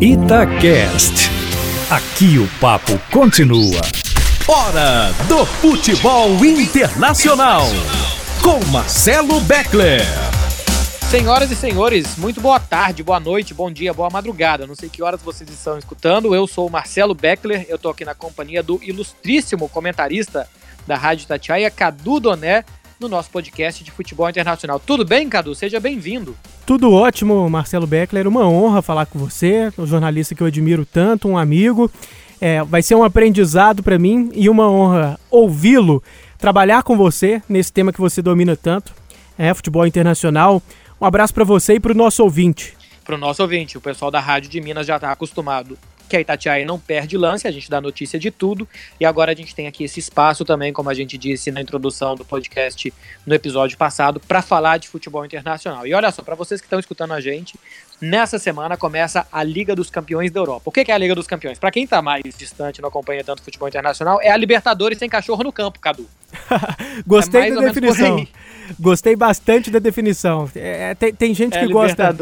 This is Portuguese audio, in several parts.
Itacast. Aqui o papo continua. Hora do futebol internacional. Com Marcelo Beckler. Senhoras e senhores, muito boa tarde, boa noite, bom dia, boa madrugada. Não sei que horas vocês estão escutando. Eu sou o Marcelo Beckler, eu tô aqui na companhia do ilustríssimo comentarista da Rádio Tatiaia, Cadu Doné, no nosso podcast de futebol internacional. Tudo bem, Cadu? Seja bem-vindo. Tudo ótimo, Marcelo Beckler. Uma honra falar com você, um jornalista que eu admiro tanto, um amigo. É, vai ser um aprendizado para mim e uma honra ouvi-lo, trabalhar com você nesse tema que você domina tanto, é futebol internacional. Um abraço para você e para o nosso ouvinte. Para o nosso ouvinte, o pessoal da Rádio de Minas já está acostumado que a Itatiaia não perde lance, a gente dá notícia de tudo. E agora a gente tem aqui esse espaço também, como a gente disse na introdução do podcast no episódio passado, para falar de futebol internacional. E olha só, para vocês que estão escutando a gente, nessa semana começa a Liga dos Campeões da Europa. O que é a Liga dos Campeões? Para quem está mais distante, não acompanha tanto futebol internacional, é a Libertadores sem cachorro no campo, Cadu. Gostei é da definição. Gostei bastante da definição. É, tem, tem gente é que gosta.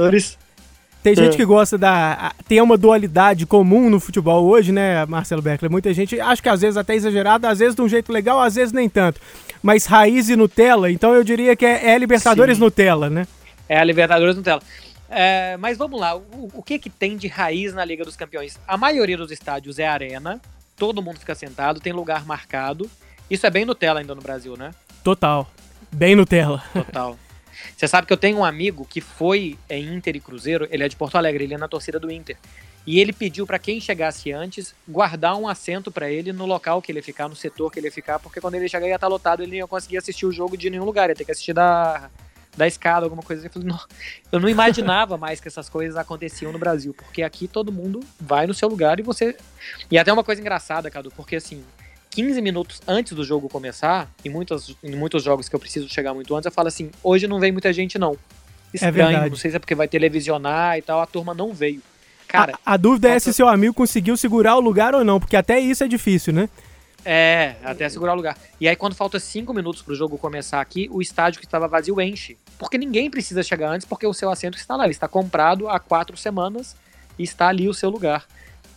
Tem gente é. que gosta da. Tem uma dualidade comum no futebol hoje, né, Marcelo Beckler? Muita gente, acho que às vezes até exagerado, às vezes de um jeito legal, às vezes nem tanto. Mas raiz e Nutella, então eu diria que é, é Libertadores Sim. Nutella, né? É a Libertadores Nutella. É, mas vamos lá, o, o, que que tem de raiz na Liga dos Campeões? A maioria dos estádios é arena, todo mundo fica sentado, tem lugar marcado. Isso é bem Nutella ainda no Brasil, né? Total. Bem Nutella. Total. Você sabe que eu tenho um amigo que foi em Inter e Cruzeiro, ele é de Porto Alegre, ele é na torcida do Inter. E ele pediu para quem chegasse antes guardar um assento para ele no local que ele ia ficar, no setor que ele ia ficar, porque quando ele chegar ia estar tá lotado, ele não ia conseguir assistir o jogo de nenhum lugar, ia ter que assistir da, da escada, alguma coisa. Eu, falei, não, eu não imaginava mais que essas coisas aconteciam no Brasil, porque aqui todo mundo vai no seu lugar e você. E até uma coisa engraçada, Cadu, porque assim, 15 minutos antes do jogo começar, em muitos, em muitos jogos que eu preciso chegar muito antes, eu falo assim: hoje não vem muita gente, não. É Estranho, é não sei se é porque vai televisionar e tal, a turma não veio. Cara, a, a dúvida é se seu amigo conseguiu segurar o lugar ou não, porque até isso é difícil, né? É, até segurar o lugar. E aí, quando falta cinco minutos pro jogo começar aqui, o estádio que estava vazio enche. Porque ninguém precisa chegar antes, porque o seu assento está lá. Ele está comprado há quatro semanas e está ali o seu lugar.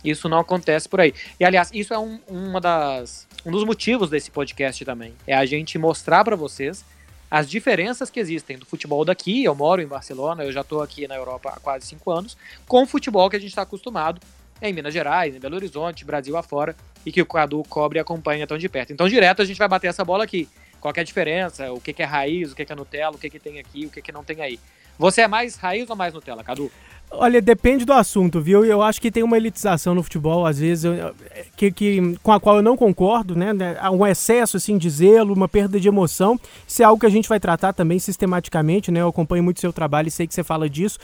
Isso não acontece por aí. E aliás, isso é um, uma das, um dos motivos desse podcast também. É a gente mostrar para vocês as diferenças que existem do futebol daqui. Eu moro em Barcelona, eu já estou aqui na Europa há quase cinco anos, com o futebol que a gente está acostumado em Minas Gerais, em Belo Horizonte, Brasil afora, e que o Cadu cobre e acompanha tão de perto. Então, direto a gente vai bater essa bola aqui. Qual é a diferença? O que, que é raiz? O que, que é Nutella? O que, que tem aqui? O que, que não tem aí? Você é mais raiz ou mais Nutella, Cadu? Olha, depende do assunto, viu? Eu acho que tem uma elitização no futebol, às vezes, que, que, com a qual eu não concordo, né? Um excesso, assim, de zelo, uma perda de emoção. Isso é algo que a gente vai tratar também sistematicamente, né? Eu acompanho muito seu trabalho e sei que você fala disso.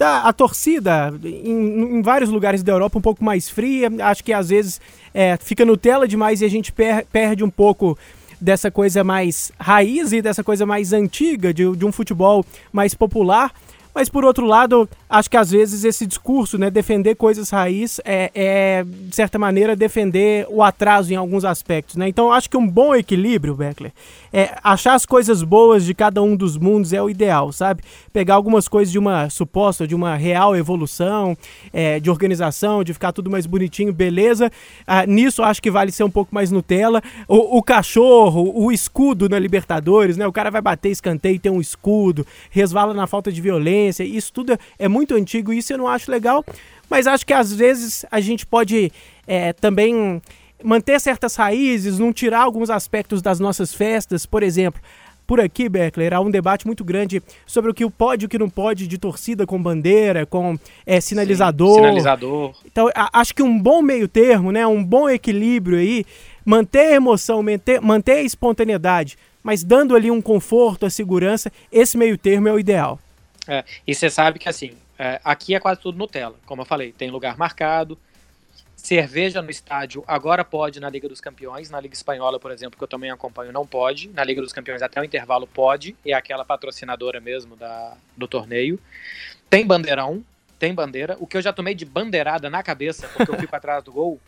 A, a torcida, em, em, vários lugares da Europa, um pouco mais fria. Acho que, às vezes, é, fica Nutella demais e a gente per, perde um pouco dessa coisa mais raiz e dessa coisa mais antiga, de, de um futebol mais popular. Mas por outro lado, acho que às vezes esse discurso, né, defender coisas raiz é, é de certa maneira defender o atraso em alguns aspectos, né? Então acho que um bom equilíbrio, Beckler, é achar as coisas boas de cada um dos mundos é o ideal, sabe? Pegar algumas coisas de uma suposta, de uma real evolução, é, de organização, de ficar tudo mais bonitinho, beleza? Ah, nisso acho que vale ser um pouco mais Nutella. O, o cachorro, o escudo na Libertadores, né? O cara vai bater escanteio tem um escudo, resvala na falta de violência, isso tudo é muito antigo, isso eu não acho legal, mas acho que às vezes a gente pode é, também manter certas raízes, não tirar alguns aspectos das nossas festas, por exemplo. Por aqui, Beckler, há um debate muito grande sobre o que pode e o que não pode de torcida com bandeira, com é, sinalizador. Sim, sinalizador. Então, a, acho que um bom meio termo, né, um bom equilíbrio aí, manter a emoção, manter, manter a espontaneidade, mas dando ali um conforto, a segurança, esse meio termo é o ideal. É, e você sabe que, assim, é, aqui é quase tudo Nutella, como eu falei, tem lugar marcado, Cerveja no estádio agora pode na Liga dos Campeões. Na Liga Espanhola, por exemplo, que eu também acompanho, não pode. Na Liga dos Campeões, até o intervalo pode. É aquela patrocinadora mesmo da, do torneio. Tem bandeirão, tem bandeira. O que eu já tomei de bandeirada na cabeça, porque eu fico atrás do gol.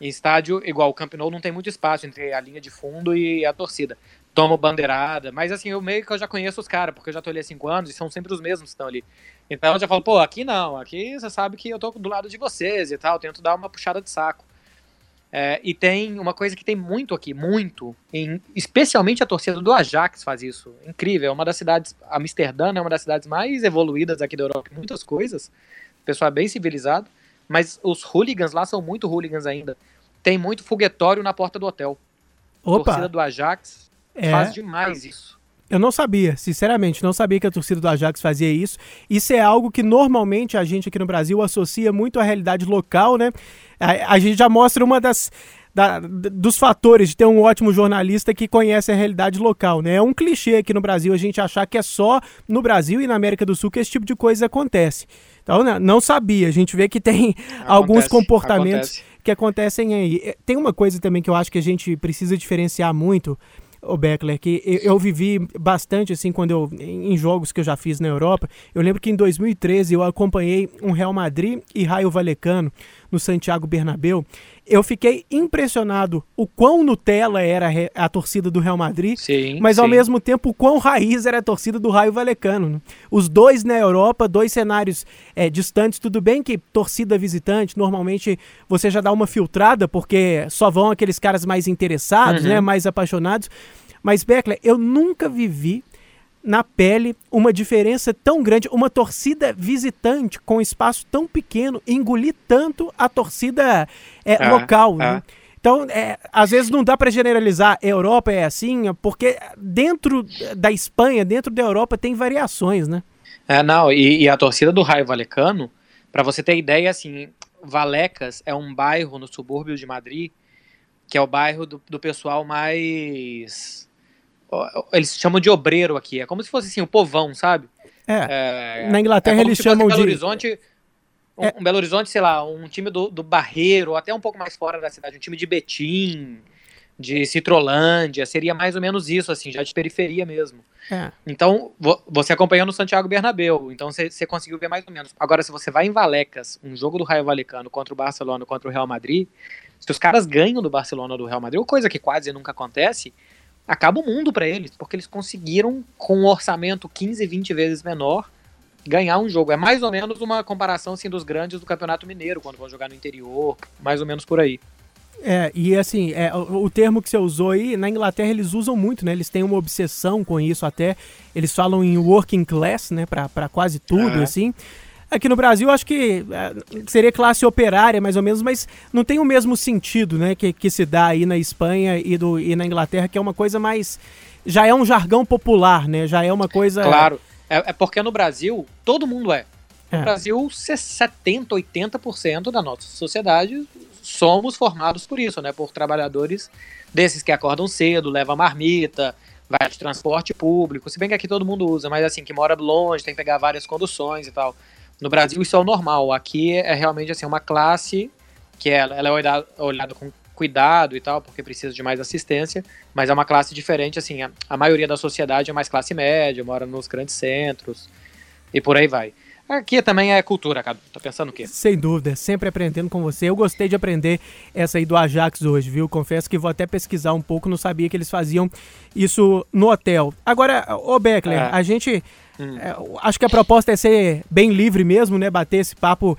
Em estádio, igual o Camp Nou, não tem muito espaço entre a linha de fundo e a torcida. Tomo bandeirada, mas assim, eu meio que eu já conheço os caras, porque eu já tô ali há cinco anos e são sempre os mesmos que estão ali. Então eu já falo, pô, aqui não, aqui você sabe que eu tô do lado de vocês e tal, tento dar uma puxada de saco. É, e tem uma coisa que tem muito aqui, muito, em, especialmente a torcida do Ajax faz isso. Incrível, é uma das cidades, Amsterdã é uma das cidades mais evoluídas aqui da Europa, muitas coisas. O pessoal é bem civilizado, mas os hooligans lá são muito hooligans ainda. Tem muito foguetório na porta do hotel. Opa. A torcida do Ajax é. faz demais isso. Eu não sabia, sinceramente, não sabia que a torcida do Ajax fazia isso. Isso é algo que normalmente a gente aqui no Brasil associa muito à realidade local, né? A, a gente já mostra uma das. Da, dos fatores de ter um ótimo jornalista que conhece a realidade local, né? É um clichê aqui no Brasil a gente achar que é só no Brasil e na América do Sul que esse tipo de coisa acontece. Então, né, não sabia. A gente vê que tem acontece, alguns comportamentos acontece. que acontecem aí. É, tem uma coisa também que eu acho que a gente precisa diferenciar muito o Beckler, que eu, eu, vivi bastante assim quando eu em jogos que eu já fiz na Europa. Eu lembro que em 2013 eu acompanhei um Real Madrid e Raio Valecano no Santiago Bernabéu. Eu fiquei impressionado o quão Nutella era a torcida do Real Madrid, sim, mas ao mesmo tempo o quão raiz era a torcida do Raio Valecano. Né? Os dois na Europa, dois cenários é, distantes. Tudo bem que torcida visitante, normalmente você já dá uma filtrada, porque só vão aqueles caras mais interessados, uhum. né, mais apaixonados. Mas, Beckler, eu nunca vivi na pele uma diferença tão grande, uma torcida visitante com espaço tão pequeno engolir tanto a torcida é, é local. É. Né? Então, é, às vezes não dá para generalizar. Europa é assim, porque dentro da Espanha, dentro da Europa, tem variações, né? É, não, e, e a torcida do Raio Valecano, para você ter ideia, assim, Valecas é um bairro no subúrbio de Madrid, que é o bairro do, do pessoal mais eles chamam de obreiro aqui. É como se fosse assim, o povão, sabe? É. é Na Inglaterra é eles chamam Belo de. Horizonte, um, é. um, Belo Horizonte, sei lá, um time do, do Barreiro, até um pouco mais fora da cidade, um time de Betim, de Citrolândia, seria mais ou menos isso, assim, já de periferia mesmo. É. Então, você acompanhando o Santiago Bernabéu, então você conseguiu ver mais ou menos. Agora, se você vai em Valecas, um jogo do Raio Valecano contra o Barcelona, contra o Real Madrid, se os caras ganham do Barcelona ou do Real Madrid, coisa que quase nunca acontece, acaba o mundo para eles, porque eles conseguiram, com um orçamento 15, 20 vezes menor, ganhar um jogo. É mais ou menos uma comparação assim, dos grandes do Campeonato Mineiro, quando vão jogar no interior, mais ou menos por aí. É, e assim, é, o, o, termo que você usou aí, na Inglaterra eles usam muito, né? Eles têm uma obsessão com isso até. Eles falam em working class, né? Pra, quase tudo, é. assim. Aqui no Brasil, acho que é, seria classe operária, mais ou menos, mas não tem o mesmo sentido, né, que, que se dá aí na Espanha e, do, e na Inglaterra, que é uma coisa mais. Já é um jargão popular, né? Já é uma coisa. Claro. É, é porque no Brasil, todo mundo é. No é. Brasil, 70, 80% da nossa sociedade somos formados por isso, né? Por trabalhadores desses que acordam cedo, levam marmita, vai de transporte público. Se bem que aqui todo mundo usa, mas assim, que mora longe, tem que pegar várias conduções e tal. No Brasil isso é o normal. Aqui é realmente assim uma classe que ela, ela é olhada, olhada com cuidado e tal, porque precisa de mais assistência, mas é uma classe diferente, assim, a, a maioria da sociedade é mais classe média, mora nos grandes centros e por aí vai. Aqui também é cultura, cara. Tá pensando o quê? Sem dúvida, sempre aprendendo com você. Eu gostei de aprender essa aí do Ajax hoje, viu? Confesso que vou até pesquisar um pouco, não sabia que eles faziam isso no hotel. Agora, ô Beckler, é. a gente Hum. É, acho que a proposta é ser bem livre mesmo, né? Bater esse papo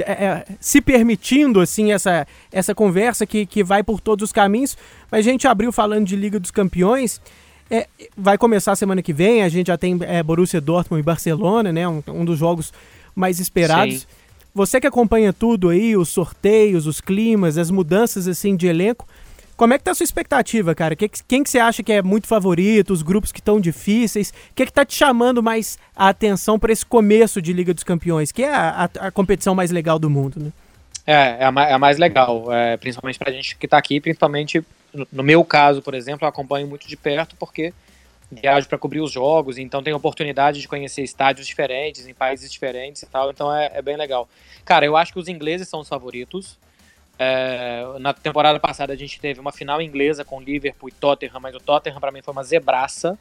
é, é, se permitindo assim essa, essa conversa que, que vai por todos os caminhos. Mas a gente abriu falando de Liga dos Campeões. É, vai começar semana que vem. A gente já tem é, Borussia Dortmund e Barcelona, né? Um, um dos jogos mais esperados. Sim. Você que acompanha tudo aí, os sorteios, os climas, as mudanças assim de elenco, como é que tá a sua expectativa, cara? Que, quem que você acha que é muito favorito, os grupos que estão difíceis? O que, que tá te chamando mais a atenção para esse começo de Liga dos Campeões, que é a, a, a competição mais legal do mundo, né? É, é a, mais, é a mais legal, é, principalmente pra gente que tá aqui, principalmente no, no meu caso, por exemplo, eu acompanho muito de perto porque viajo para cobrir os jogos, então tenho oportunidade de conhecer estádios diferentes, em países diferentes e tal, então é, é bem legal. Cara, eu acho que os ingleses são os favoritos, é, na temporada passada a gente teve uma final inglesa com Liverpool e Tottenham, mas o Tottenham para mim foi uma zebraça.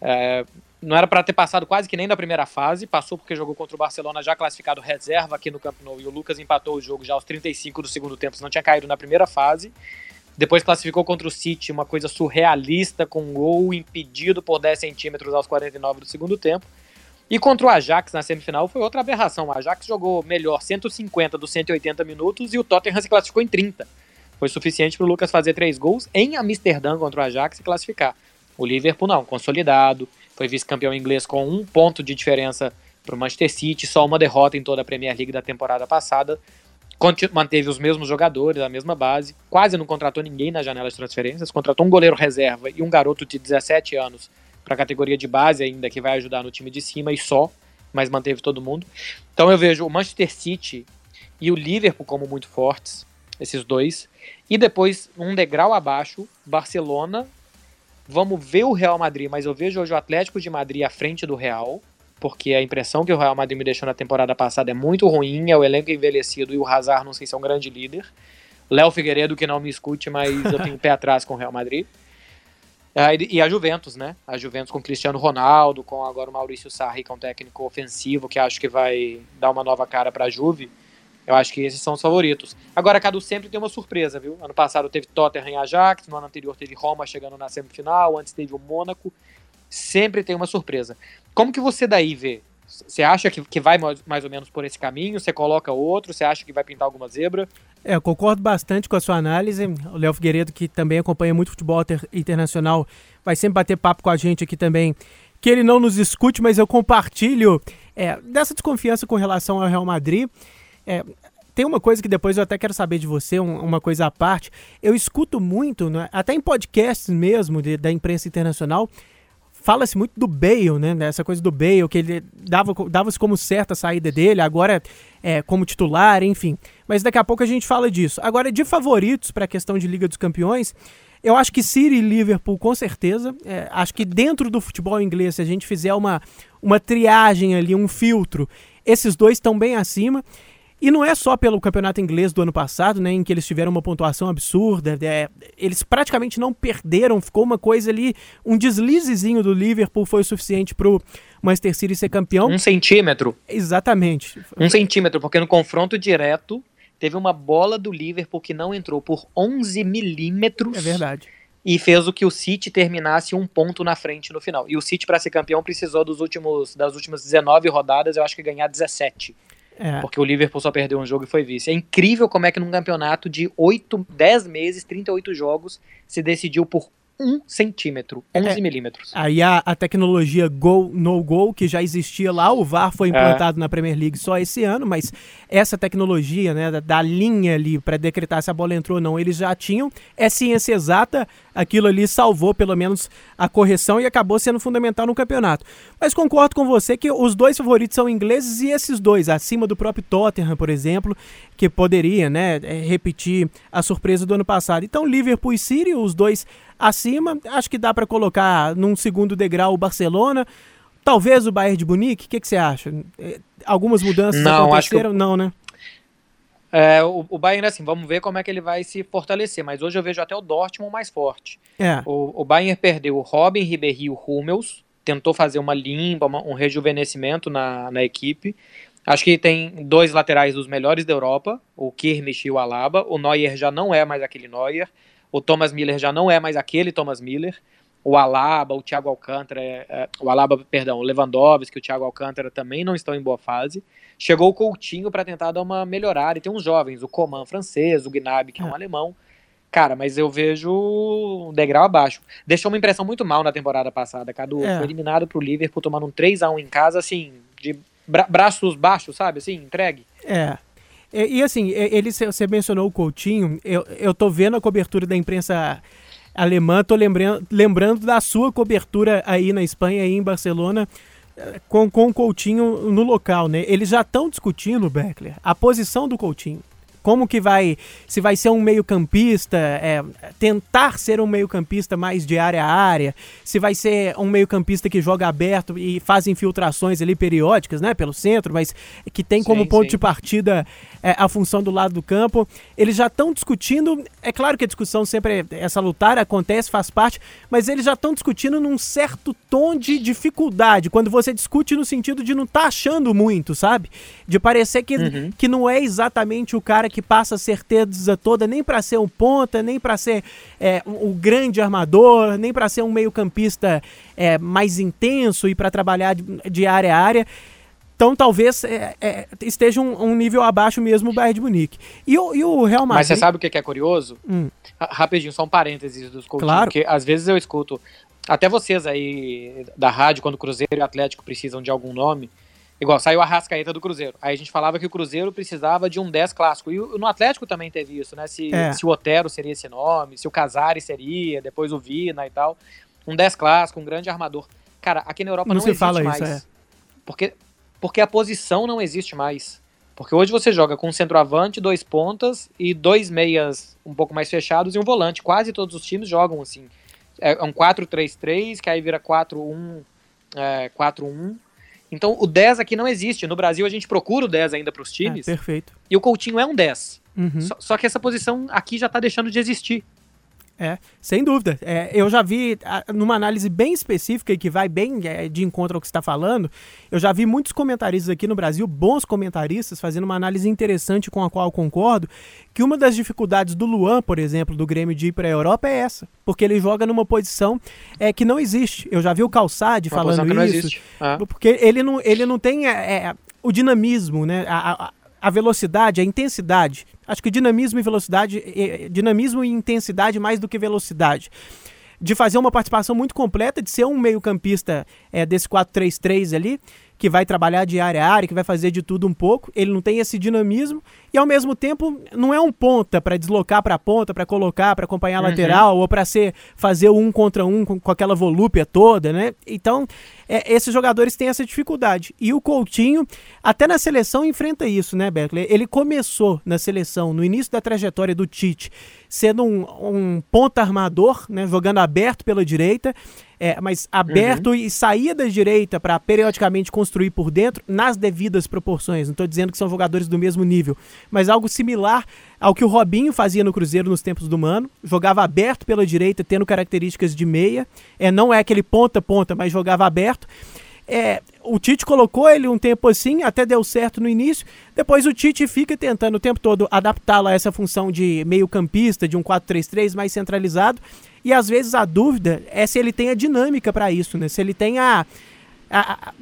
É, não era para ter passado quase que nem da primeira fase, passou porque jogou contra o Barcelona já classificado reserva aqui no Camp Nou e o Lucas empatou o jogo já aos 35 do segundo tempo, não tinha caído na primeira fase. Depois classificou contra o City, uma coisa surrealista, com um gol impedido por 10 centímetros aos 49 do segundo tempo. E contra o Ajax na semifinal foi outra aberração. O Ajax jogou melhor 150 dos 180 minutos e o Tottenham se classificou em 30. Foi suficiente para o Lucas fazer três gols em Amsterdã contra o Ajax e classificar. O Liverpool não, consolidado, foi vice-campeão inglês com um ponto de diferença para o Manchester City, só uma derrota em toda a Premier League da temporada passada. Manteve os mesmos jogadores, a mesma base, quase não contratou ninguém na janela de transferências, contratou um goleiro reserva e um garoto de 17 anos para a categoria de base ainda, que vai ajudar no time de cima e só, mas manteve todo mundo. Então eu vejo o Manchester City e o Liverpool como muito fortes, esses dois. E depois, um degrau abaixo, Barcelona. Vamos ver o Real Madrid, mas eu vejo hoje o Atlético de Madrid à frente do Real porque a impressão que o Real Madrid me deixou na temporada passada é muito ruim, é o elenco envelhecido e o Hazard não sei se é um grande líder. Léo Figueiredo que não me escute, mas eu tenho pé atrás com o Real Madrid. Ah, e a Juventus, né? A Juventus com Cristiano Ronaldo, com agora o Maurício Sarri, que é um técnico ofensivo, que acho que vai dar uma nova cara para a Juve. Eu acho que esses são os favoritos. Agora, Cadu sempre tem uma surpresa, viu? Ano passado teve Tottenham e Ajax, no ano anterior teve Roma chegando na semifinal, antes teve o Mônaco. Sempre tem uma surpresa. Como que você daí vê? Você acha que, que vai mais ou menos por esse caminho? Você coloca outro? Você acha que vai pintar alguma zebra? É, eu concordo bastante com a sua análise. O Léo Figueiredo, que também acompanha muito futebol internacional, vai sempre bater papo com a gente aqui também. Que ele não nos escute, mas eu compartilho é, dessa desconfiança com relação ao Real Madrid. É, tem uma coisa que depois eu até quero saber de você, um, uma coisa à parte. Eu escuto muito, né, até em podcasts mesmo de, da imprensa internacional, fala-se muito do Bale, né? Essa coisa do Bale, que ele dava, dava-se como certa a saída dele, agora é como titular, enfim. Mas daqui a pouco a gente fala disso. Agora, de favoritos para a questão de Liga dos Campeões, eu acho que City e Liverpool, com certeza. É, acho que dentro do futebol inglês, se a gente fizer uma, uma triagem ali, um filtro, esses dois estão bem acima. E não é só pelo campeonato inglês do ano passado, né, em que eles tiveram uma pontuação absurda, é, eles praticamente não perderam, ficou uma coisa ali, um deslizezinho do Liverpool foi o suficiente pro Manchester City ser campeão. Um centímetro. Exatamente. Um centímetro, porque no confronto direto teve uma bola do Liverpool que não entrou por 11 milímetros. É verdade. E fez o que o City terminasse um ponto na frente no final. E o City, para ser campeão, precisou dos últimos, das últimas 19 rodadas, eu acho que ganhar 17. É. Porque o Liverpool só perdeu um jogo e foi vice. É incrível como é que num campeonato de 8, 10 meses, 38 jogos, se decidiu por um centímetro, 11 é, milímetros. Aí a, a tecnologia Go No Go, que já existia lá, o VAR foi implantado é. na Premier League só esse ano, mas essa tecnologia, né, da, da linha ali para decretar se a bola entrou ou não, eles já tinham. É ciência exata, aquilo ali salvou pelo menos a correção e acabou sendo fundamental no campeonato. Mas concordo com você que os dois favoritos são ingleses e esses dois, acima do próprio Tottenham, por exemplo, que poderia, né, é, repetir a surpresa do ano passado. Então, Liverpool e City, os dois acima, acho que dá para colocar num segundo degrau o Barcelona. Talvez o Bayern de Munique, o que, que, você acha? É, algumas mudanças não, aconteceram? Não, né? É, o, o Bayern, assim, vamos ver como é que ele vai se fortalecer. Mas hoje eu vejo até o Dortmund mais forte. É. O, o Bayern perdeu o Robin, Ribéry e o Hummels. Tentou fazer uma limpa, uma, um rejuvenescimento na, na equipe. Acho que tem dois laterais dos melhores da Europa, o Kirmich e o Alaba. O Neuer já não é mais aquele Neuer. O Thomas Miller já não é mais aquele Thomas Miller. O Alaba, o Thiago Alcântara, é, é, o Alaba, perdão, o Lewandowski, o Thiago Alcântara também não estão em boa fase. Chegou o Coutinho para tentar dar uma melhorada e tem uns jovens, o Coman francês, o Gnabry que é um é. alemão. Cara, mas eu vejo um degrau abaixo. Deixou uma impressão muito mal na temporada passada, Cadu. É. Foi eliminado pro Liverpool tomando um 3 a 1 em casa, assim, de bra braços baixos, sabe? Assim, entregue. É. E, e assim, ele, você mencionou o Coutinho, eu, eu tô vendo a cobertura da imprensa alemã, tô lembrando, lembrando da sua cobertura aí na Espanha, aí em Barcelona, eh, com, com o Coutinho no local, né? Eles já estão discutindo, Beckler, a posição do Coutinho. Como que vai, se vai ser um meio-campista, é, tentar ser um meio-campista mais de área a área, se vai ser um meio-campista que joga aberto e faz infiltrações ali periódicas, né, pelo centro, mas que tem como sim, ponto sim. de partida é, a função do lado do campo. Eles já estão discutindo, é claro que a discussão sempre, essa lutar acontece, faz parte, mas eles já estão discutindo num certo tom de dificuldade, quando você discute no sentido de não estar tá achando muito, sabe? De parecer que, uhum. que não é exatamente o cara que que passa a certeza toda nem para ser um ponta, nem para ser é, um, um, grande armador, nem para ser um meio-campista é, mais intenso e para trabalhar de, de, área a área. Então talvez é, é, esteja um, um, nível abaixo mesmo o Bayern de Munique. E o, e o Real Madrid... Mas você sabe o que é curioso? Hum. Rapidinho, só um parênteses dos coaches, claro. porque às vezes eu escuto, até vocês aí da rádio, quando o Cruzeiro e o Atlético precisam de algum nome, Igual, saiu a Rascaeta do Cruzeiro. Aí a gente falava que o Cruzeiro precisava de um 10 clássico. E no Atlético também teve isso, né? Se, é. se o Otero seria esse nome, se o Casares seria, depois o Vina e tal. Um 10 clássico, um grande armador. Cara, aqui na Europa não, não se existe fala mais. Isso, é. porque, porque a posição não existe mais. Porque hoje você joga com um centroavante, dois pontas e dois meias um pouco mais fechados e um volante. Quase todos os times jogam assim. É um 4-3-3, que aí vira 4-1, é, 4-1 então o 10 aqui não existe. No Brasil a gente procura o 10 ainda para os times. É, perfeito. E o Coutinho é um 10. Uhum. Só, só, que essa posição aqui já está deixando de existir. É, sem dúvida. É, eu já vi, numa análise bem específica e que vai bem é, de encontro ao que você está falando, eu já vi muitos comentaristas aqui no Brasil, bons comentaristas, fazendo uma análise interessante com a qual eu concordo, que uma das dificuldades do Luan, por exemplo, do Grêmio de ir para a Europa é essa, porque ele joga numa posição é, que não existe. Eu já vi o Calçade falando isso, ah. porque ele não, ele não tem é, é, o dinamismo, né? A, a, a velocidade, a intensidade. Acho que dinamismo e velocidade, dinamismo e intensidade mais do que velocidade. De fazer uma participação muito completa, de ser um meio-campista é, desse 4-3-3 ali, que vai trabalhar de área a área, que vai fazer de tudo um pouco. Ele não tem esse dinamismo e ao mesmo tempo não é um ponta para deslocar para a ponta, para colocar, para acompanhar a uhum. lateral ou para ser fazer um contra um com, com aquela volúpia toda, né? Então, é, esses jogadores têm essa dificuldade. E o Coutinho, até na seleção enfrenta isso, né, Berkeley? Ele começou na seleção, no início da trajetória do Tite, sendo um, um ponta armador, né, jogando aberto pela direita é, mas aberto uhum. e saía da direita para periodicamente construir por dentro nas devidas proporções. Não estou dizendo que são jogadores do mesmo nível, mas algo similar ao que o Robinho fazia no Cruzeiro nos tempos do Mano. Jogava aberto pela direita, tendo características de meia. É, não é aquele ponta-ponta, mas jogava aberto. É, o Tite colocou ele um tempo assim, até deu certo no início. Depois o Tite fica tentando o tempo todo adaptá-lo a essa função de meio-campista, de um 4-3-3 mais centralizado. E às vezes a dúvida é se ele tem a dinâmica para isso, né? Se ele tem a, a, a,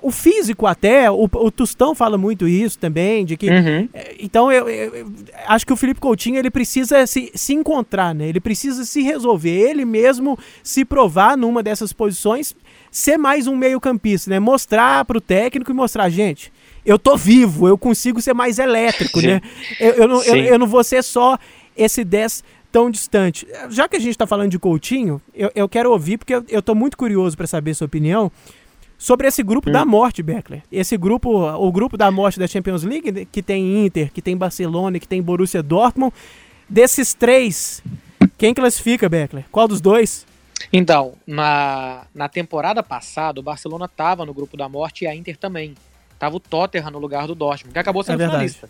o físico até, o, o Tostão fala muito isso também, de que. Uhum. É, então eu, eu, eu, acho que o Felipe Coutinho ele precisa se, se encontrar, né? Ele precisa se resolver, ele mesmo se provar numa dessas posições, ser mais um meio-campista, né? Mostrar para o técnico e mostrar, gente. Eu tô vivo, eu consigo ser mais elétrico, Sim. né? Eu, eu, não, eu, eu não vou ser só esse 10 tão distante. Já que a gente está falando de Coutinho, eu, eu quero ouvir, porque eu, estou muito curioso para saber sua opinião sobre esse grupo hum. da morte, Beckler. Esse grupo, o grupo da morte da Champions League, que tem Inter, que tem Barcelona, que tem Borussia Dortmund. Desses três, quem classifica, Beckler? Qual dos dois? Então, na, na temporada passada, o Barcelona estava no grupo da morte e a Inter também. Tava o Tottenham no lugar do Dortmund, que acabou sendo é finalista.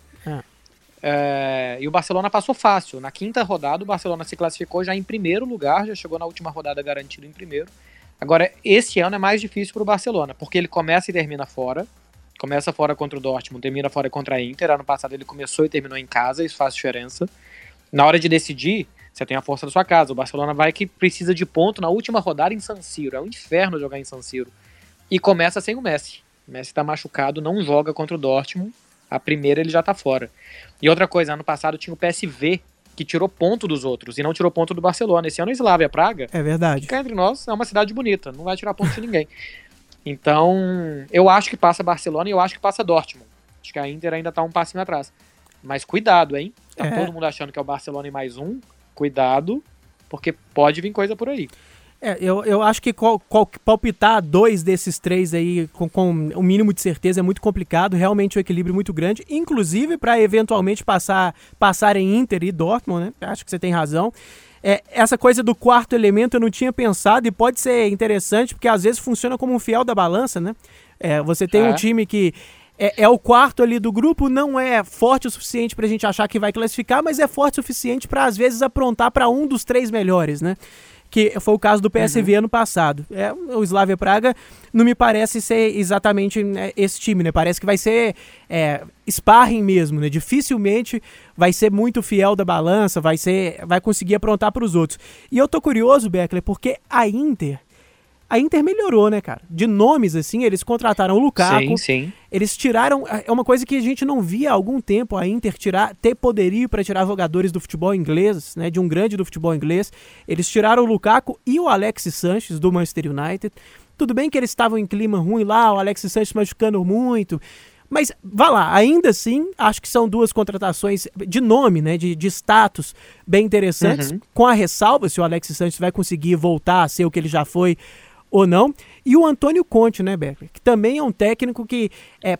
É. E o Barcelona passou fácil. Na quinta rodada, o Barcelona se classificou já em primeiro lugar, já chegou na última rodada garantido em primeiro. Agora, esse ano é mais difícil para o Barcelona, porque ele começa e termina fora. Começa fora contra o Dortmund, termina fora contra a Inter. Ano passado ele começou e terminou em casa, isso faz diferença. Na hora de decidir, você tem a força da sua casa. O Barcelona vai que precisa de ponto na última rodada em San Siro. É um inferno jogar em San Siro. E começa sem o Messi. O Messi está machucado, não joga contra o Dortmund. A primeira ele já tá fora. E outra coisa, ano passado tinha o PSV, que tirou ponto dos outros e não tirou ponto do Barcelona. Esse ano a Slavia Praga. É verdade. Que entre nós é uma cidade bonita, não vai tirar ponto de ninguém. Então, eu acho que passa Barcelona e eu acho que passa Dortmund. Acho que a Inter ainda tá um passinho atrás. Mas cuidado, hein? Tá é. todo mundo achando que é o Barcelona e mais um. Cuidado, porque pode vir coisa por aí. É, eu, eu acho que qual, qual, palpitar dois desses três aí com, com o mínimo de certeza é muito complicado, realmente o um equilíbrio muito grande, inclusive para eventualmente passar, passar em Inter e Dortmund, né? Acho que você tem razão. É, essa coisa do quarto elemento eu não tinha pensado e pode ser interessante porque às vezes funciona como um fiel da balança, né? É, você tem é. um time que é, é, o quarto ali do grupo, não é forte o suficiente para a gente achar que vai classificar, mas é forte o suficiente para às vezes aprontar para um dos três melhores, né? Que foi o caso do PSV uhum. ano passado. É, o Slavia Praga não me parece ser exatamente né, esse time, né? Parece que vai ser é, sparring mesmo, né? Dificilmente vai ser muito fiel da balança, vai ser, vai conseguir aprontar para os outros. E eu tô curioso, Beckler, porque a Inter a Inter melhorou, né, cara? De nomes, assim, eles contrataram o Lukaku. Sim, sim. Eles tiraram. É uma coisa que a gente não via há algum tempo a Inter tirar, ter poderio para tirar jogadores do futebol inglês, né? De um grande do futebol inglês. Eles tiraram o Lukaku e o Alex Sanches do Manchester United. Tudo bem que eles estavam em clima ruim lá, o Alex Sanches machucando muito. Mas vá lá, ainda assim, acho que são duas contratações de nome, né? De, de status bem interessantes, uhum. com a ressalva se o Alex Sanches vai conseguir voltar a ser o que ele já foi ou não. E o Antônio Conte, né, Becker? Que também é um técnico que é,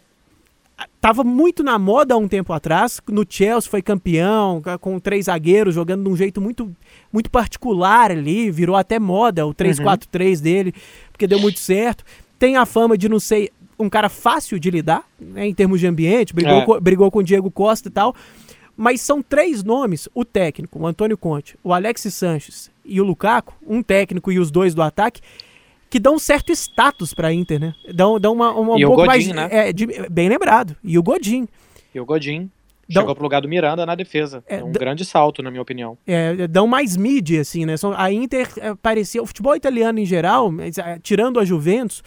estava muito na moda há um tempo atrás. No Chelsea foi campeão, com três zagueiros, jogando de um jeito muito, muito particular ali. Virou até moda o 3-4-3 uhum. dele, porque deu muito certo. Tem a fama de não ser um cara fácil de lidar, né, em termos de ambiente. Brigou, é. com, brigou com o Diego Costa e tal. Mas são três nomes: o técnico, o Antônio Conte, o Alex Sanches e o Lukaku, um técnico e os dois do ataque, que dão um certo status pra Inter, né? Dão, dão uma, uma um pouco Godin, mais. Né? É, de, bem lembrado. E o Godin. E o Godin. Dão, Chegou pro lugar do Miranda na defesa. É, é um grande salto, na minha opinião. É, dão mais mídia, assim, né? A Inter é, parecia. O futebol italiano em geral, é, tirando a Juventus,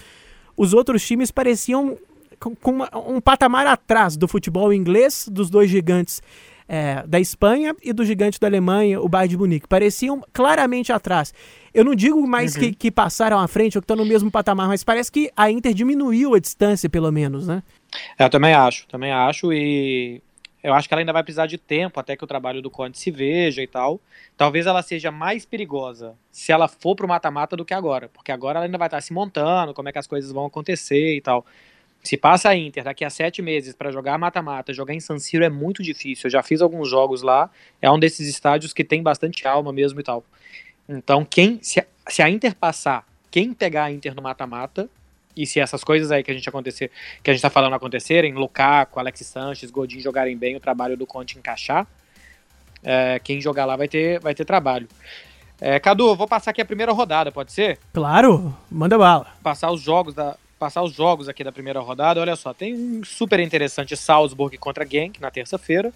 os outros times pareciam com, com uma, um patamar atrás do futebol inglês, dos dois gigantes é, da Espanha e do gigante da Alemanha, o Bayern de Munique. Pareciam claramente atrás. Eu não digo mais uhum. que, que passaram à frente ou que estão no mesmo patamar, mas parece que a Inter diminuiu a distância, pelo menos, né? É, eu também acho, também acho, e eu acho que ela ainda vai precisar de tempo até que o trabalho do Conte se veja e tal. Talvez ela seja mais perigosa se ela for pro mata-mata do que agora, porque agora ela ainda vai estar se montando, como é que as coisas vão acontecer e tal. Se passa a Inter daqui a sete meses para jogar mata-mata, jogar em San Siro é muito difícil. Eu já fiz alguns jogos lá, é um desses estádios que tem bastante alma mesmo e tal. Então, quem se a, se a Inter passar, quem pegar a Inter no mata-mata, e se essas coisas aí que a gente acontecer, que a gente tá falando acontecerem, Lukaku, Alex Sanches, Godin jogarem bem, o trabalho do Conte encaixar, é, quem jogar lá vai ter, vai ter trabalho. É, Cadu, vou passar aqui a primeira rodada, pode ser? Claro, manda bala. Passar os jogos da, passar os jogos aqui da primeira rodada. Olha só, tem um super interessante Salzburg contra Genk na terça-feira,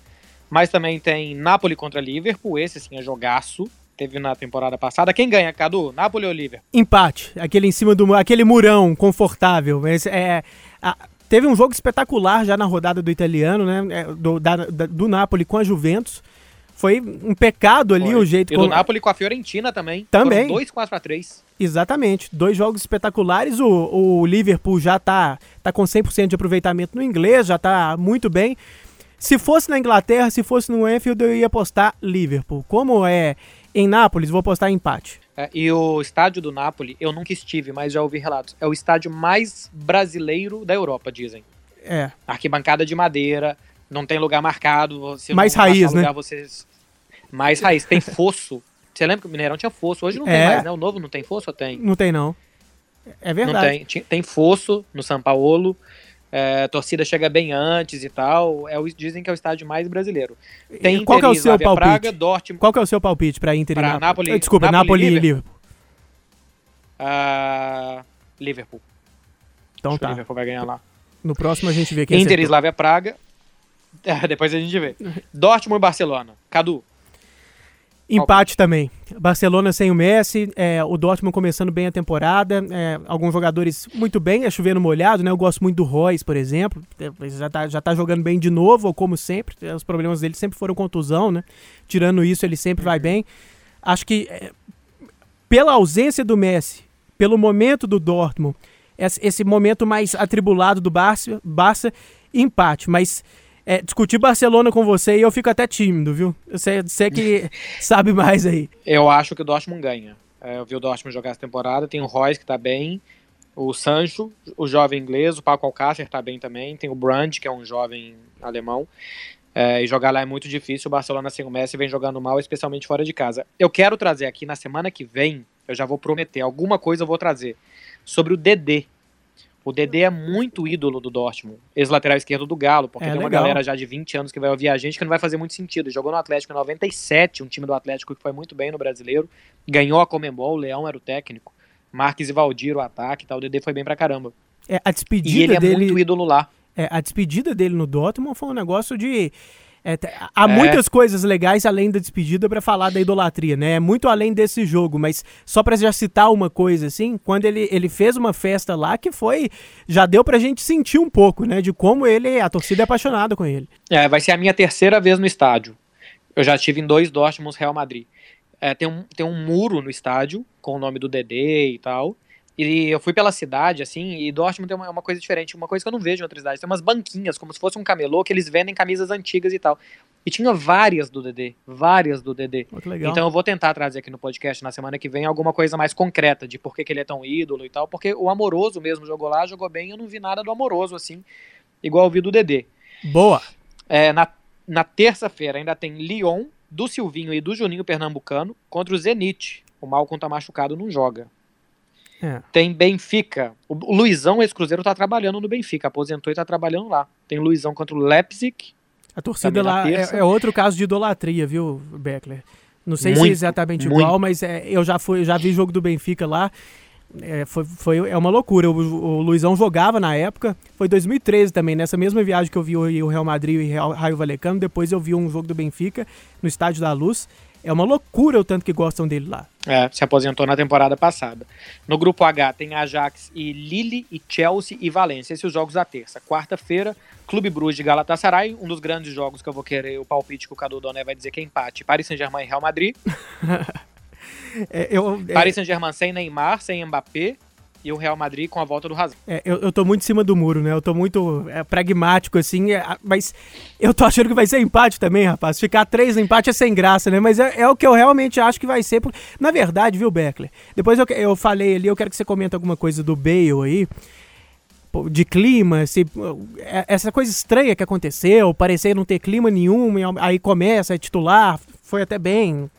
mas também tem Napoli contra Liverpool, esse sim é jogaço. Teve na temporada passada. Quem ganha, Cadu? Napoli ou Liverpool? Empate. Aquele em cima do aquele murão confortável. Mas é, a, teve um jogo espetacular já na rodada do italiano, né? É, do, da, do Napoli com a Juventus. Foi um pecado ali Foi. o jeito E com... do Napoli com a Fiorentina também. Também. Foram dois 4 a 3 Exatamente. Dois jogos espetaculares. O, o Liverpool já tá, tá com 100% de aproveitamento no inglês, já tá muito bem. Se fosse na Inglaterra, se fosse no Anfield, eu ia apostar Liverpool. Como é em Nápoles, vou apostar empate. É, e o estádio do Napoli, eu nunca estive, mas já ouvi relatos. É o estádio mais brasileiro da Europa, dizem. É. Arquibancada de madeira, não tem lugar marcado. Você mais raiz, né? Lugar, mais raiz. Tem fosso. Você lembra que o Mineirão tinha fosso? Hoje não é. tem mais, né? O novo não tem fosso ou tem? Não tem, não. É verdade. Não tem. Tem fosso no São Paulo. É, a torcida chega bem antes e tal. É o, dizem que é o estádio mais brasileiro. Tem Qual Inter, é o seu palpite? Praga, Dortmund. Qual é o seu palpite para Inter pra e Napoli? Desculpa, Napoli, Napoli e Liverpool. Uh, Liverpool. Então Acho tá. Liverpool vai ganhar lá. No próximo a gente vê quem Inter e Slavia Praga. Depois a gente vê. Dortmund e Barcelona. Cadu. Empate também. Barcelona sem o Messi, é, o Dortmund começando bem a temporada, é, alguns jogadores muito bem, é chovendo molhado, né? Eu gosto muito do Royce, por exemplo, é, já tá, já tá jogando bem de novo, como sempre, é, os problemas dele sempre foram contusão, né? Tirando isso, ele sempre vai bem. Acho que é, pela ausência do Messi, pelo momento do Dortmund, esse momento mais atribulado do Barça, Barça empate, mas é, discutir Barcelona com você e eu fico até tímido, viu? Você, você que sabe mais aí. Eu acho que o Dortmund ganha. É, eu vi o Dortmund jogar essa temporada, tem o Royce que tá bem, o Sancho, o jovem inglês, o Paco Alcácer tá bem também, tem o Brand, que é um jovem alemão. É, e jogar lá é muito difícil. O Barcelona sem o Messi vem jogando mal, especialmente fora de casa. Eu quero trazer aqui na semana que vem, eu já vou prometer, alguma coisa eu vou trazer sobre o DD, O Dedê é muito ídolo do Dortmund, ex-lateral esquerdo do Galo, porque é, tem uma legal. galera já de 20 anos que vai ouvir a gente que não vai fazer muito sentido. Jogou no Atlético em 97, um time do Atlético que foi muito bem no brasileiro, ganhou a Comembol, o Leão era o técnico, Marques e Valdir o ataque, tal. o Dedê foi bem pra caramba. É, a despedida e ele dele, é muito ídolo lá. É, a despedida dele no Dortmund foi um negócio de é, há é. muitas coisas legais além da despedida para falar da idolatria, né? É muito além desse jogo, mas só para já citar uma coisa assim, quando ele, ele fez uma festa lá que foi já deu pra gente sentir um pouco, né, de como ele a torcida é apaixonada com ele. É, vai ser a minha terceira vez no estádio. Eu já estive em dois Dortmunds Real Madrid. É, tem, um, tem um muro no estádio com o nome do Dedê e tal. E eu fui pela cidade, assim, e Dortmund tem uma, uma, coisa diferente, uma coisa que eu não vejo em outras cidades. Tem umas banquinhas, como se fosse um camelô, que eles vendem camisas antigas e tal. E tinha várias do DD, várias do DD. Oh, então eu vou tentar trazer aqui no podcast na semana que vem alguma coisa mais concreta de por que, que ele é tão ídolo e tal, porque o Amoroso mesmo jogou lá, jogou bem, eu não vi nada do Amoroso, assim, igual eu vi do DD. Boa! É, na na terça-feira ainda tem Lyon, do Silvinho e do Juninho Pernambucano, contra o Zenit. O Malcom tá machucado, não joga. É. Tem Benfica. O Luizão, ex-cruzeiro, tá trabalhando no Benfica. Aposentou e tá trabalhando lá. Tem Luizão contra o Leipzig. A torcida lá é, é, outro caso de idolatria, viu, Beckler? Não sei muito, se é exatamente muito. igual, mas é, eu já fui, já vi jogo do Benfica lá. É, foi, foi, é uma loucura. O, o, Luizão jogava na época. Foi 2013 também, nessa mesma viagem que eu vi o, o Real Madrid e o Raio Valecano. Depois eu vi um jogo do Benfica no Estádio da Luz. É uma loucura o tanto que gostam dele lá. É, se aposentou na temporada passada. No grupo H tem Ajax e Lille e Chelsea e Valência. Esses os jogos da terça. Quarta-feira, Clube Bruges de Galatasaray, um dos grandes jogos que eu vou querer, o palpite que o Cadu Doné vai dizer que é empate. Paris Saint-Germain e Real Madrid. é, eu, é... Paris Saint-Germain sem Neymar, sem Mbappé e o Real Madrid com a volta do Hazard. É, eu, eu tô muito em cima do muro, né? Eu tô muito é, pragmático, assim, é, mas eu tô achando que vai ser empate também, rapaz. Ficar três no empate é sem graça, né? Mas é, é, o que eu realmente acho que vai ser. Porque, na verdade, viu, Beckler? Depois eu, eu falei ali, eu quero que você comente alguma coisa do Bale aí de clima, se, é, essa coisa estranha que aconteceu, parecer não ter clima nenhum, aí começa, é titular, foi até bem.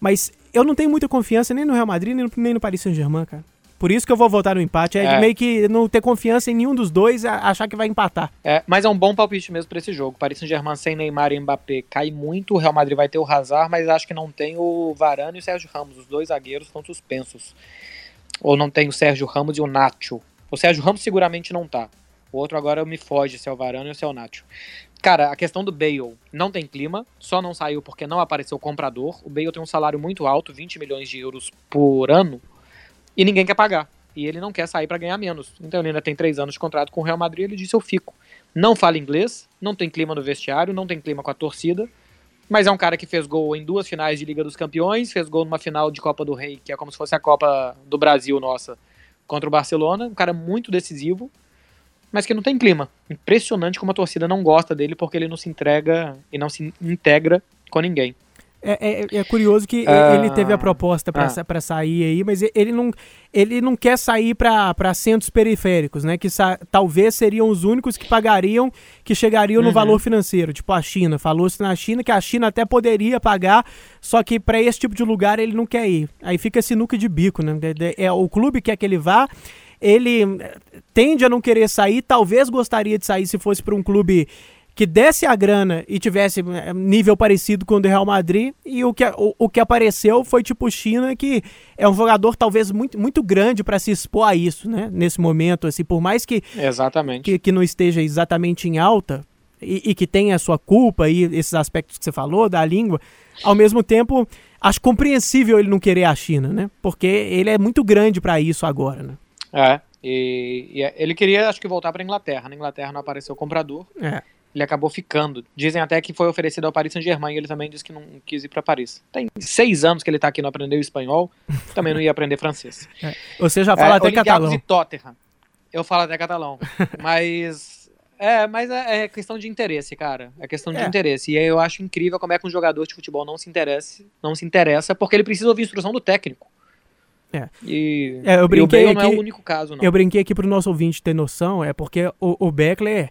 Mas eu não tenho muita confiança nem no Real Madrid, nem no, nem no Paris Saint-Germain, cara. Por isso que eu vou votar no empate. É, é. meio que não ter confiança em nenhum dos dois, achar que vai empatar. É, mas é um bom palpite mesmo para esse jogo. Paris Saint-Germain sem Neymar e Mbappé cai muito. O Real Madrid vai ter o Hazard, mas acho que não tem o Varane e o Sérgio Ramos. Os dois zagueiros estão suspensos. Ou não tem o Sérgio Ramos e o Nacho. O Sérgio Ramos seguramente não tá. O outro agora me foge se é o Varane ou se é o Nacho. Cara, a questão do Bale não tem clima, só não saiu porque não apareceu o comprador. O Bale tem um salário muito alto, 20 milhões de euros por ano e ninguém quer pagar. E ele não quer sair para ganhar menos. Então ele ainda tem três anos de contrato com o Real Madrid. Ele disse: Eu fico. Não fala inglês, não tem clima no vestiário, não tem clima com a torcida. Mas é um cara que fez gol em duas finais de Liga dos Campeões, fez gol numa final de Copa do Rei, que é como se fosse a Copa do Brasil nossa, contra o Barcelona. Um cara muito decisivo, mas que não tem clima. Impressionante como a torcida não gosta dele porque ele não se entrega e não se integra com ninguém. É, é, é, curioso que ah, ele teve a proposta para ah. sair aí, mas ele não, ele não quer sair para centros periféricos, né? Que talvez seriam os únicos que pagariam, que chegariam uhum. no valor financeiro, tipo a China. Falou-se na China que a China até poderia pagar, só que para esse tipo de lugar ele não quer ir. Aí fica sinuca de bico, né? É, o clube quer que ele vá, ele tende a não querer sair, talvez gostaria de sair se fosse para um clube que desse a grana e tivesse eh, nível parecido com o do Real Madrid, e o que, o, o que apareceu foi tipo China, que é um jogador talvez muito, muito grande para se expor a isso, né? Nesse momento, assim, por mais que, exatamente. que, que não esteja exatamente em alta e, e que tenha a sua culpa e esses aspectos que você falou da língua, ao mesmo tempo, acho compreensível ele não querer a China, né? Porque ele é muito grande para isso agora, né? É, e, e, ele queria, acho que, voltar para Inglaterra. Na Inglaterra não apareceu o comprador. É ele acabou ficando. Dizem até que foi oferecido ao Paris Saint-Germain e ele também disse que não quis ir para Paris. Tem seis anos que ele tá aqui, não aprendeu espanhol, também não ia aprender francês. É. Você já fala é, até catalão. e Tottenham. Eu falo até catalão. mas é, mas é, é, questão de interesse, cara. É questão de é. interesse. E eu acho incrível como é que um jogador de futebol não se interessa, não se interessa, porque ele precisa ouvir instrução do técnico. É. E, é, eu brinquei e o Bale aqui, não é o único caso, não. Eu brinquei aqui pro nosso ouvinte ter noção, é porque o, o Beckler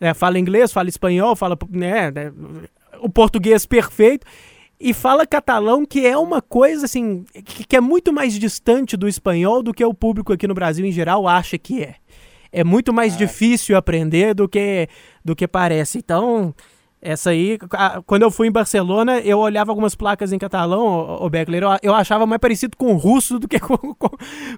né, fala inglês, fala espanhol, fala né, né, o português perfeito e fala catalão, que é uma coisa assim que, é muito mais distante do espanhol do que o público aqui no Brasil em geral acha que é. é muito mais é. difícil aprender do que, do que parece. Então, essa aí, quando eu fui em Barcelona, eu olhava algumas placas em catalão, o Beckler, eu, eu achava mais parecido com o russo do que com, com,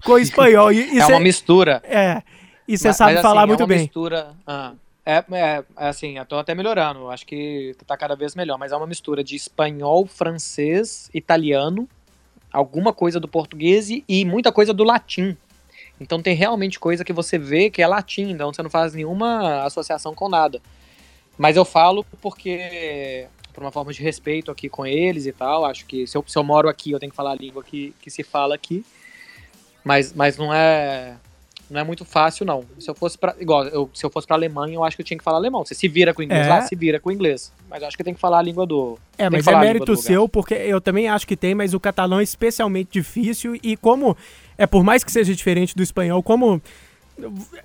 com o espanhol. E, e é cê, uma mistura. É, e você sabe mas, falar assim, muito é bem. Mistura, ah, é, é, é, assim, tô até melhorando, acho que tá cada vez melhor, mas é uma mistura de espanhol, francês, italiano, alguma coisa do português e muita coisa do latim. Então tem realmente coisa que você vê que é latim, então você não faz nenhuma associação com nada. Mas eu falo porque, por uma forma de respeito aqui com eles e tal, acho que se eu, se eu moro aqui, eu tenho que falar a língua que, que se fala aqui. Mas, mas não é não é muito fácil, não. Se eu fosse para igual, eu, se eu fosse para Alemanha, eu acho que eu tinha que falar alemão. Você se vira com o inglês é. lá, se vira com o inglês. Mas eu acho que tem que falar a língua do. É, mas é mérito seu, porque eu também acho que tem, mas o catalão é especialmente difícil e como é por mais que seja diferente do espanhol, como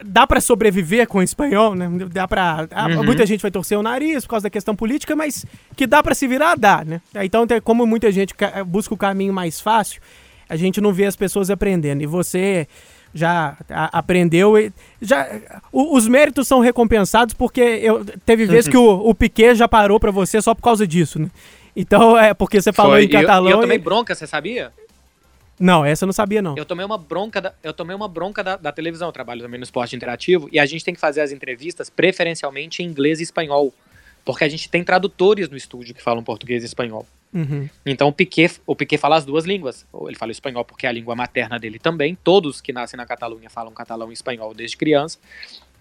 dá para sobreviver com o espanhol, né? Dá para uhum. muita gente vai torcer o nariz por causa da questão política, mas que dá para se virar, dá, né? Então, como muita gente busca o caminho mais fácil, a gente não vê as pessoas aprendendo. E você já aprendeu e já os méritos são recompensados porque eu teve vezes que o, o Piquet já parou para você só por causa disso, né? Então é porque você falou Foi. em catalão. E eu, eu tomei bronca, você sabia? Não, essa eu não sabia, não. Eu tomei uma bronca da, eu tomei uma bronca da, da televisão, eu trabalho também no esporte interativo, e a gente tem que fazer as entrevistas preferencialmente em inglês e espanhol. Porque a gente tem tradutores no estúdio que falam português e espanhol. Uhum. Então o Piquet, o Piquet fala as duas línguas. Ele fala espanhol porque é a língua materna dele também. Todos que nascem na Catalunha falam catalão e espanhol desde criança.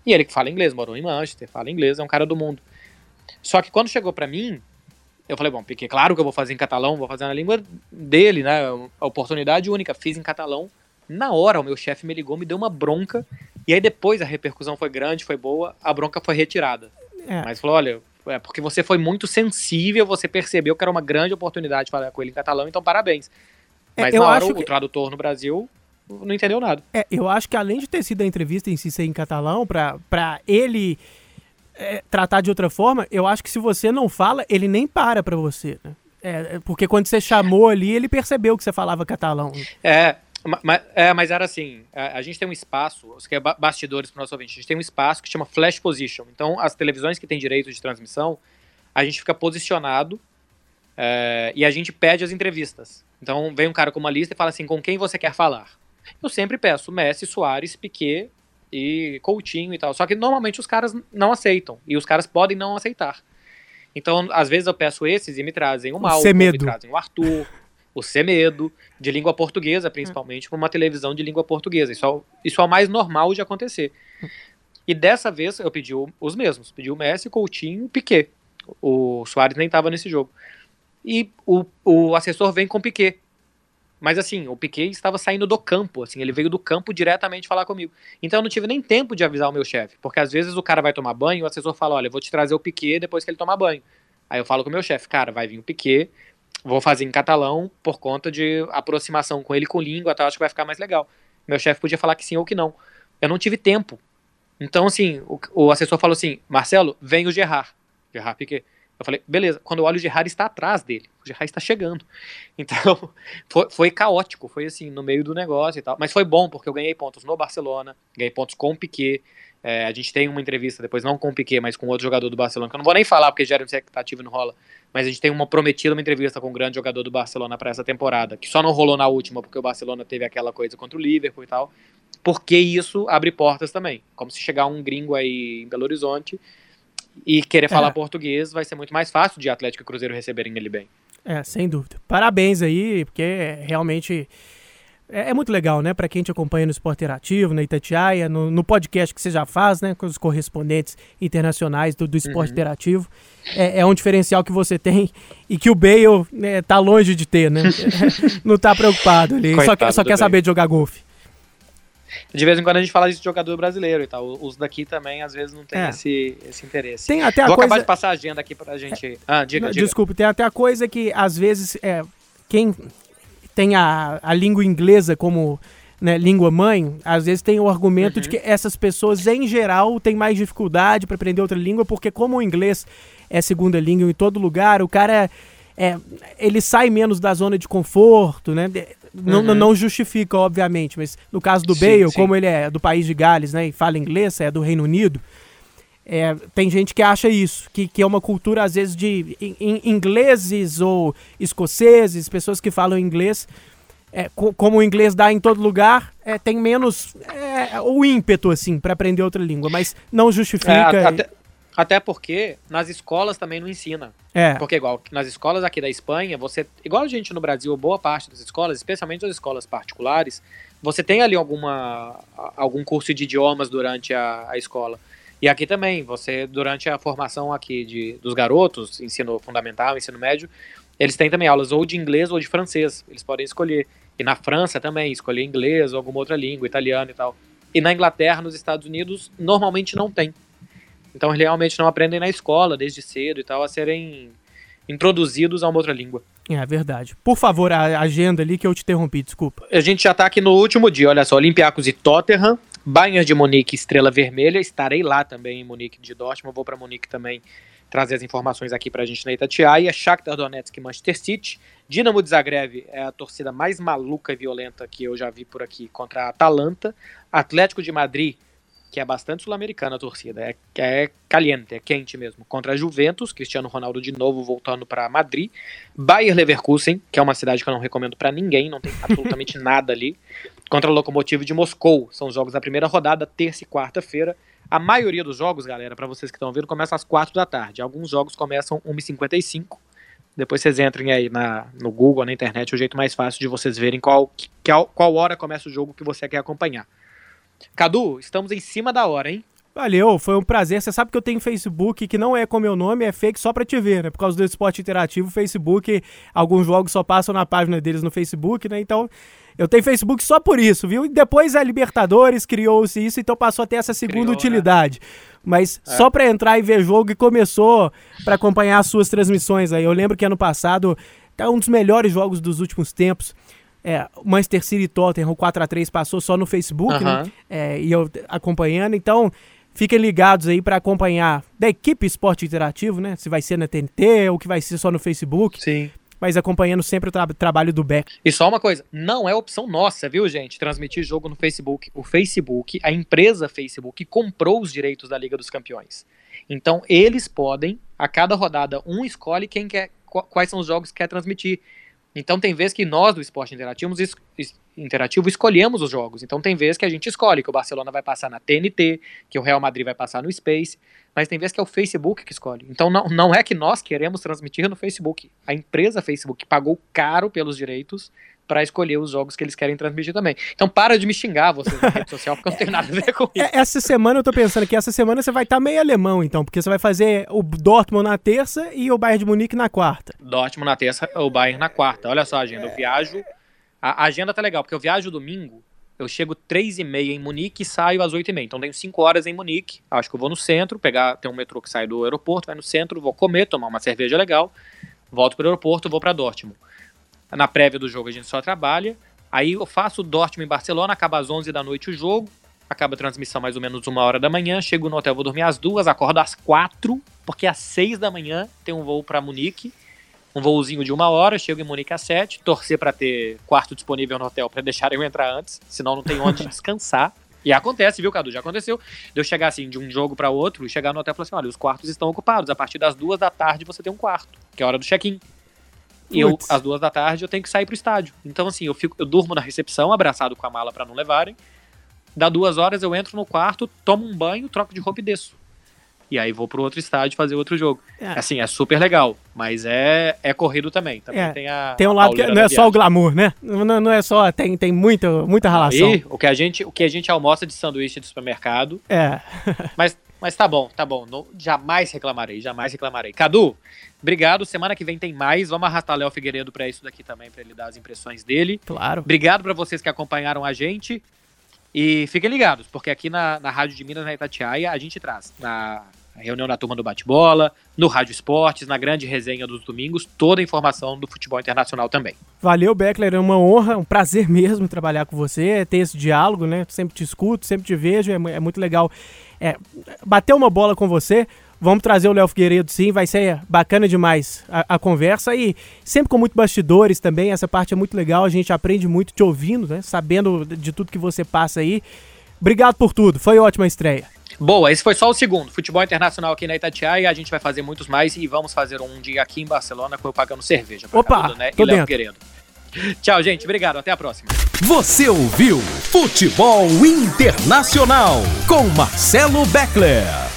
E ele que fala inglês, morou em Manchester, fala inglês, é um cara do mundo. Só que quando chegou para mim, eu falei, bom, Piquet, claro que eu vou fazer em catalão, vou fazer na língua dele, né? A oportunidade única, fiz em catalão. Na hora, o meu chefe me ligou, me deu uma bronca. E aí depois a repercussão foi grande, foi boa, a bronca foi retirada. É. Mas falou, olha, é porque você foi muito sensível, você percebeu que era uma grande oportunidade falar com ele em catalão, então parabéns. É, Mas é, na hora, que... o tradutor no Brasil não entendeu nada. É, eu acho que além de ter sido a entrevista em si ser em catalão, para ele é, tratar de outra forma, eu acho que se você não fala, ele nem para pra você, né? É, é, porque quando você chamou ali, ele percebeu que você falava catalão. É, mas, é, mas era assim, a, a, gente tem um espaço, os que é bastidores para o nosso ouvinte, a gente tem um espaço que chama Flash Position. Então, as televisões que têm direito de transmissão, a gente fica posicionado é, e a gente pede as entrevistas. Então, vem um cara com uma lista e fala assim, com quem você quer falar? Eu sempre peço Messi, Soares, Piquet, e Coutinho e tal. Só que normalmente os caras não aceitam. E os caras podem não aceitar. Então, às vezes eu peço esses e me trazem o Malcolm, me trazem o Arthur, o Semedo, de língua portuguesa, principalmente, para uma televisão de língua portuguesa. Isso é, isso é o mais normal de acontecer. E dessa vez eu pedi os mesmos. Pedi o Messi, Coutinho e Piquet. O Soares nem estava nesse jogo. E o, o assessor vem com Piquet. Mas assim, o Piquet estava saindo do campo, assim, ele veio do campo diretamente falar comigo. Então eu não tive nem tempo de avisar o meu chefe, porque às vezes o cara vai tomar banho, o assessor fala, olha, eu vou te trazer o Piquet depois que ele tomar banho. Aí eu falo com o meu chefe, cara, vai vir o Piquet, vou fazer em catalão por conta de aproximação com ele com língua, tá, acho que vai ficar mais legal. Meu chefe podia falar que sim ou que não. Eu não tive tempo. Então, assim, o, o assessor falou assim, Marcelo, vem o Gerard. Gerard Piquet. Eu falei, beleza. Quando eu olho, o Gerard está atrás dele. O Gerard está chegando. Então, foi, foi, caótico. Foi assim, no meio do negócio e tal. Mas foi bom, porque eu ganhei pontos no Barcelona, ganhei pontos com o Piquet. É, a gente tem uma entrevista depois, não com o Piquet, mas com outro jogador do Barcelona, que eu não vou nem falar, porque gera expectativa não rola. Mas a gente tem uma prometida, uma entrevista com um grande jogador do Barcelona para essa temporada, que só não rolou na última, porque o Barcelona teve aquela coisa contra o Liverpool e tal. Porque isso abre portas também. Como se chegar um gringo aí em Belo Horizonte e querer falar é. português, vai ser muito mais fácil de Atlético e Cruzeiro receberem ele bem. É, sem dúvida. Parabéns aí, porque realmente é, é muito legal, né? Para quem te acompanha no Esporte Interativo, na Itatiaia, no, no, podcast que você já faz, né? Com os correspondentes internacionais do, do Esporte uhum. Interativo. É, é, um diferencial que você tem e que o Bale né, tá longe de ter, né? Não tá preocupado ali. Coitado só, só quer saber de jogar golfe. De vez em quando a gente fala de jogador brasileiro e tal. Os daqui também, às vezes, não tem é. esse, esse interesse. Tem até a Vou coisa... acabar de passar a agenda aqui pra gente. É. Ah, diga, diga. Desculpa, tem até a coisa que, às vezes, é, quem tem a, a língua inglesa como né, língua mãe, às vezes tem o argumento uhum. de que essas pessoas, em geral, têm mais dificuldade para aprender outra língua, porque como o inglês é segunda língua em todo lugar, o cara é, ele sai menos da zona de conforto, né? Não, uhum. não justifica, obviamente, mas no caso do sim, Bale, sim. como ele é do país de Gales, né, e fala inglês, é do Reino Unido, é, tem gente que acha isso, que, que é uma cultura, às vezes, de in, ingleses ou escoceses, pessoas que falam inglês, é, co como o inglês dá em todo lugar, é, tem menos é, o ímpeto, assim, para aprender outra língua, mas não justifica. É, até, até, porque nas escolas também não ensina. É. Porque, igual, nas escolas aqui da Espanha, você, igual a gente no Brasil, boa parte das escolas, especialmente as escolas particulares, você tem ali alguma, algum curso de idiomas durante a, a escola. E aqui também, você, durante a formação aqui de, dos garotos, ensino fundamental, ensino médio, eles têm também aulas ou de inglês ou de francês. Eles podem escolher. E na França também, escolher inglês ou alguma outra língua, italiano e tal. E na Inglaterra, nos Estados Unidos, normalmente não tem. Então, eles realmente não aprendem na escola, desde cedo e tal, a serem introduzidos a uma outra língua. É verdade. Por favor, a agenda ali que eu te interrompi, desculpa. A gente já tá aqui no último dia, olha só, Olympiacos e Tottenham, Bayern de Munique, Estrela Vermelha, estarei lá também em Munique de Dortmund, vou para Munique também trazer as informações aqui para a gente na Itatiaia, Shakhtar Donetsk Manchester City, Dinamo de Zagreb é a torcida mais maluca e violenta que eu já vi por aqui contra a Atalanta, Atlético de Madrid que é bastante sul-americana a torcida, é, é caliente, é quente mesmo. Contra a Juventus, Cristiano Ronaldo de novo voltando para Madrid. Bayer Leverkusen, que é uma cidade que eu não recomendo para ninguém, não tem absolutamente nada ali. Contra o Lokomotiv de Moscou, são os jogos da primeira rodada, terça e quarta-feira. A maioria dos jogos, galera, para vocês que estão vendo, começa às 4 da tarde. Alguns jogos começam 1h55. Depois vocês entrem aí na, no Google, na internet, é o jeito mais fácil de vocês verem qual, qual, qual hora começa o jogo que você quer acompanhar. Cadu, estamos em cima da hora, hein? Valeu, foi um prazer. Você sabe que eu tenho Facebook que não é com meu nome, é fake só pra te ver, né? Por causa do esporte interativo, Facebook, alguns jogos só passam na página deles no Facebook, né? Então, eu tenho Facebook só por isso, viu? E depois a Libertadores criou-se isso, então passou a ter essa segunda Criou, né? utilidade. Né? Mas é. só pra entrar e ver jogo e começou para acompanhar as suas transmissões aí. Eu lembro que ano passado, tá um dos melhores jogos dos últimos tempos. É, Manchester City Tottenham, o 4x3 passou só no Facebook, né? É, e eu acompanhando, então fiquem ligados aí para acompanhar da equipe Esporte Interativo, né? Se vai ser na TNT ou que vai ser só no Facebook. Sim. Mas acompanhando sempre o tra trabalho do Beck. E só uma coisa, não é opção nossa, viu, gente? Transmitir jogo no Facebook. O Facebook, a empresa Facebook, comprou os direitos da Liga dos Campeões. Então, eles podem, a cada rodada, um escolhe quem quer, quais são os jogos que quer transmitir. Então tem vezes que nós do esporte interativo, es interativo escolhemos os jogos. Então tem vezes que a gente escolhe que o Barcelona vai passar na TNT, que o Real Madrid vai passar no Space, mas tem vezes que é o Facebook que escolhe. Então não, não é que nós queremos transmitir no Facebook. A empresa Facebook pagou caro pelos direitos para escolher os jogos que eles querem transmitir também. Então para de me xingar vocês na rede social, porque eu não tenho nada a ver com é, isso. Essa semana eu tô pensando que essa semana você vai estar tá meio alemão, então, porque você vai fazer o Dortmund na terça e o Bayern de Munique na quarta. Dortmund na terça, o Bayern na quarta. Olha só agenda, eu viajo. A agenda tá legal, porque eu viajo domingo, eu chego três e meia em Munique e saio às oito e meia. Então tenho cinco horas em Munique. Acho que eu vou no centro, pegar, tem um metrô que sai do aeroporto, vai no centro, vou comer, tomar uma cerveja legal, volto pro aeroporto, vou para Dortmund. Na prévia do jogo a gente só trabalha. Aí eu faço Dortmund em Barcelona, acaba às 11 da noite o jogo, acaba a transmissão mais ou menos uma hora da manhã, chego no hotel, vou dormir às duas, acordo às quatro, porque às seis da manhã tem um voo para Munique, um voozinho de uma hora, chego em Munique às sete, torcer para ter quarto disponível no hotel para deixar eu entrar antes, senão não tem onde descansar. E acontece, viu, Cadu? Já aconteceu de eu chegar assim de um jogo para outro chegar no hotel e falar assim: olha, os quartos estão ocupados. A partir das duas da tarde você tem um quarto, que é a hora do check-in. E eu, às duas da tarde, eu tenho que sair pro estádio. Então, assim, eu, fico, eu durmo na recepção, abraçado com a mala para não levarem. Dá duas horas, eu entro no quarto, tomo um banho, troco de roupa e desço. E aí vou pro outro estádio fazer outro jogo. É. Assim, é super legal, mas é, é corrido também. Também é. tem a. Tem um lado que não é só o glamour, né? Não, não é só. Tem, tem muita, muita relação. E o que, a gente, o que a gente almoça de sanduíche do supermercado. É. mas, mas tá bom, tá bom. Não, jamais reclamarei, jamais reclamarei. Cadu, Obrigado. Semana que vem tem mais. Vamos arrastar Léo Figueiredo para isso daqui também, para ele dar as impressões dele. Claro. Obrigado para vocês que acompanharam a gente. E fiquem ligados, porque aqui na, na Rádio de Minas, na Itatiaia, a gente traz na reunião da turma do bate-bola, no Rádio Esportes, na grande resenha dos domingos, toda a informação do futebol internacional também. Valeu, Beckler, é uma honra, um prazer mesmo trabalhar com você, ter esse diálogo, né? Sempre te escuto, sempre te vejo, é, é muito legal é, bater uma bola com você. Vamos trazer o Léo Figueiredo sim, vai ser bacana demais a, a, conversa e sempre com muito bastidores também, essa parte é muito legal, a gente aprende muito te ouvindo, né? Sabendo de tudo que você passa aí. Obrigado por tudo, foi ótima estreia. Boa, esse foi só o segundo. Futebol internacional aqui na Itatiaia, a gente vai fazer muitos mais e vamos fazer um dia aqui em Barcelona com eu pagando cerveja. Opa, né? tô e Léo Figueiredo. Tchau, gente. Obrigado. Até a próxima. Você ouviu Futebol Internacional com Marcelo Beckler.